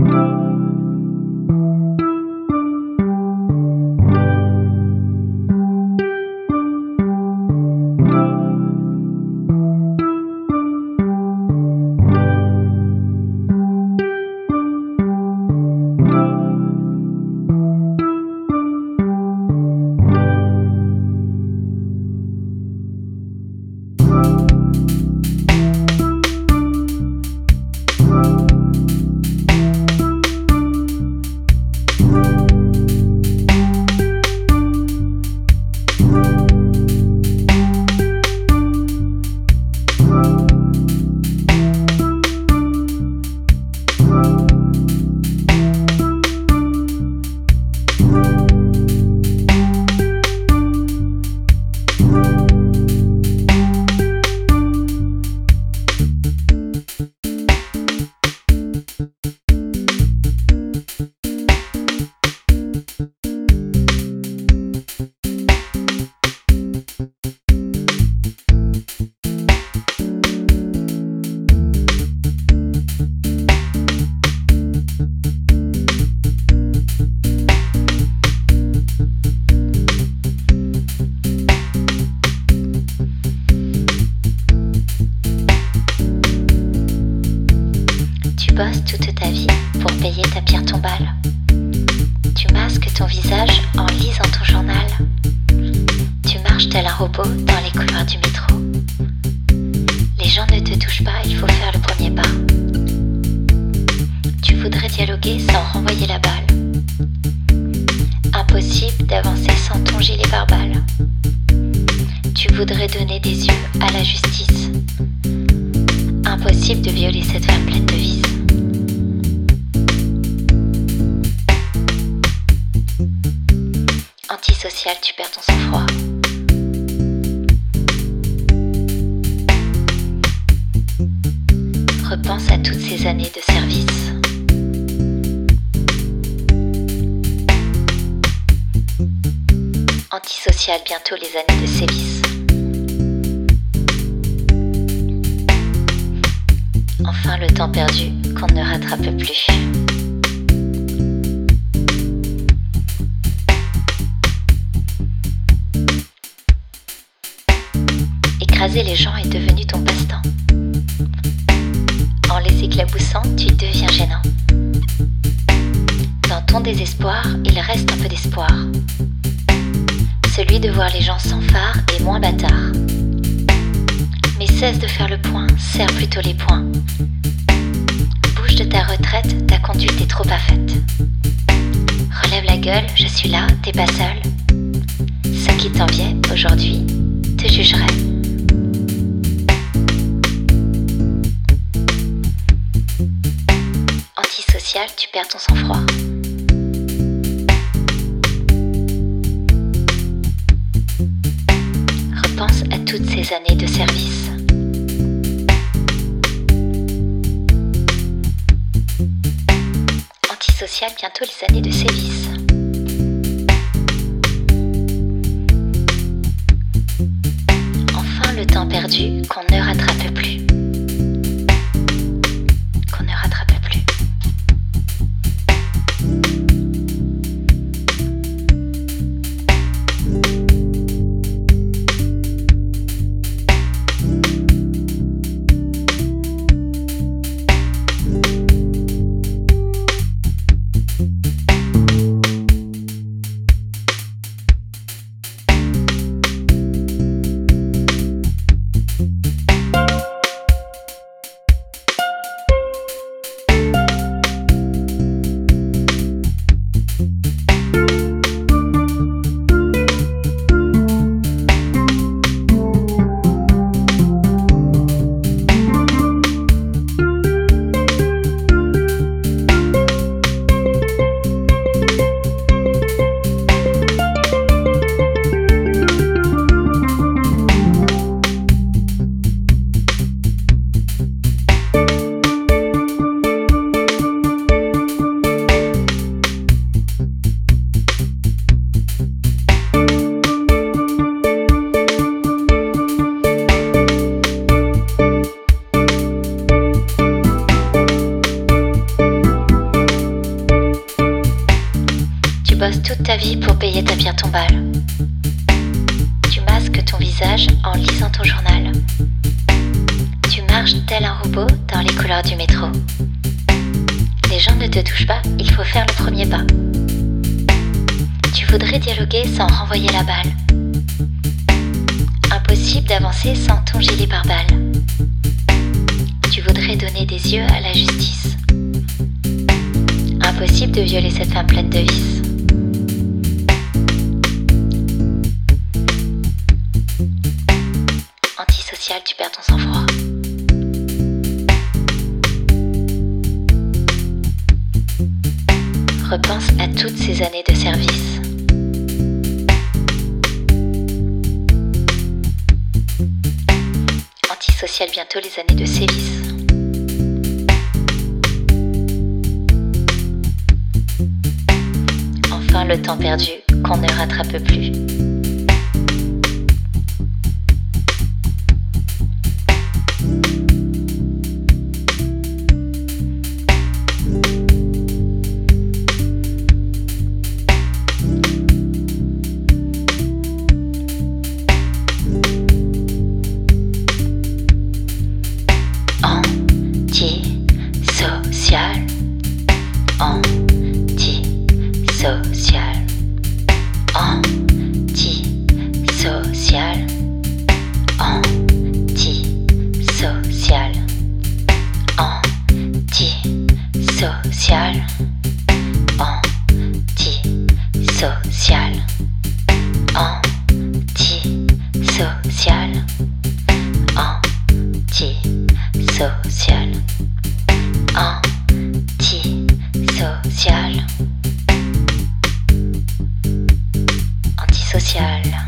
Tu bosses toute ta vie pour payer ta pierre tombale. Tu masques ton visage en lisant ton journal. Tu marches tel un robot dans les couloirs du métro. Les gens ne te touchent pas, il faut faire le premier pas. Tu voudrais dialoguer sans renvoyer la balle. Impossible d'avancer sans ton gilet pare-balles. Tu voudrais donner des yeux à la justice. Impossible de violer cette femme pleine de vices. Antisocial, tu perds ton sang-froid. Repense à toutes ces années de service. Antisocial, bientôt les années de sévice. Enfin le temps perdu qu'on ne rattrape plus. Les gens est devenu ton passe-temps. En les éclaboussant, tu deviens gênant. Dans ton désespoir, il reste un peu d'espoir. Celui de voir les gens sans phare et moins bâtard. Mais cesse de faire le point, serre plutôt les poings. Bouge de ta retraite, ta conduite est trop pas faite. Relève la gueule, je suis là, t'es pas seul. Ceux qui t'enviaient aujourd'hui te jugeraient. Tu perds ton sang-froid. Repense à toutes ces années de service. Antisocial, bientôt les années de sévice. Enfin le temps perdu qu'on ne rattrape plus. Toute ta vie pour payer ta pierre tombale. Tu masques ton visage en lisant ton journal. Tu marches tel un robot dans les couloirs du métro. Les gens ne te touchent pas, il faut faire le premier pas. Tu voudrais dialoguer sans renvoyer la balle. Impossible d'avancer sans ton gilet pare-balles. Tu voudrais donner des yeux à la justice. Impossible de violer cette femme pleine de vices. Tu perds ton sang-froid. Repense à toutes ces années de service. Antisocial, bientôt les années de sévice. Enfin le temps perdu qu'on ne rattrape plus. Antisocial. Antisocial. Antisocial. Antisocial. Antisocial.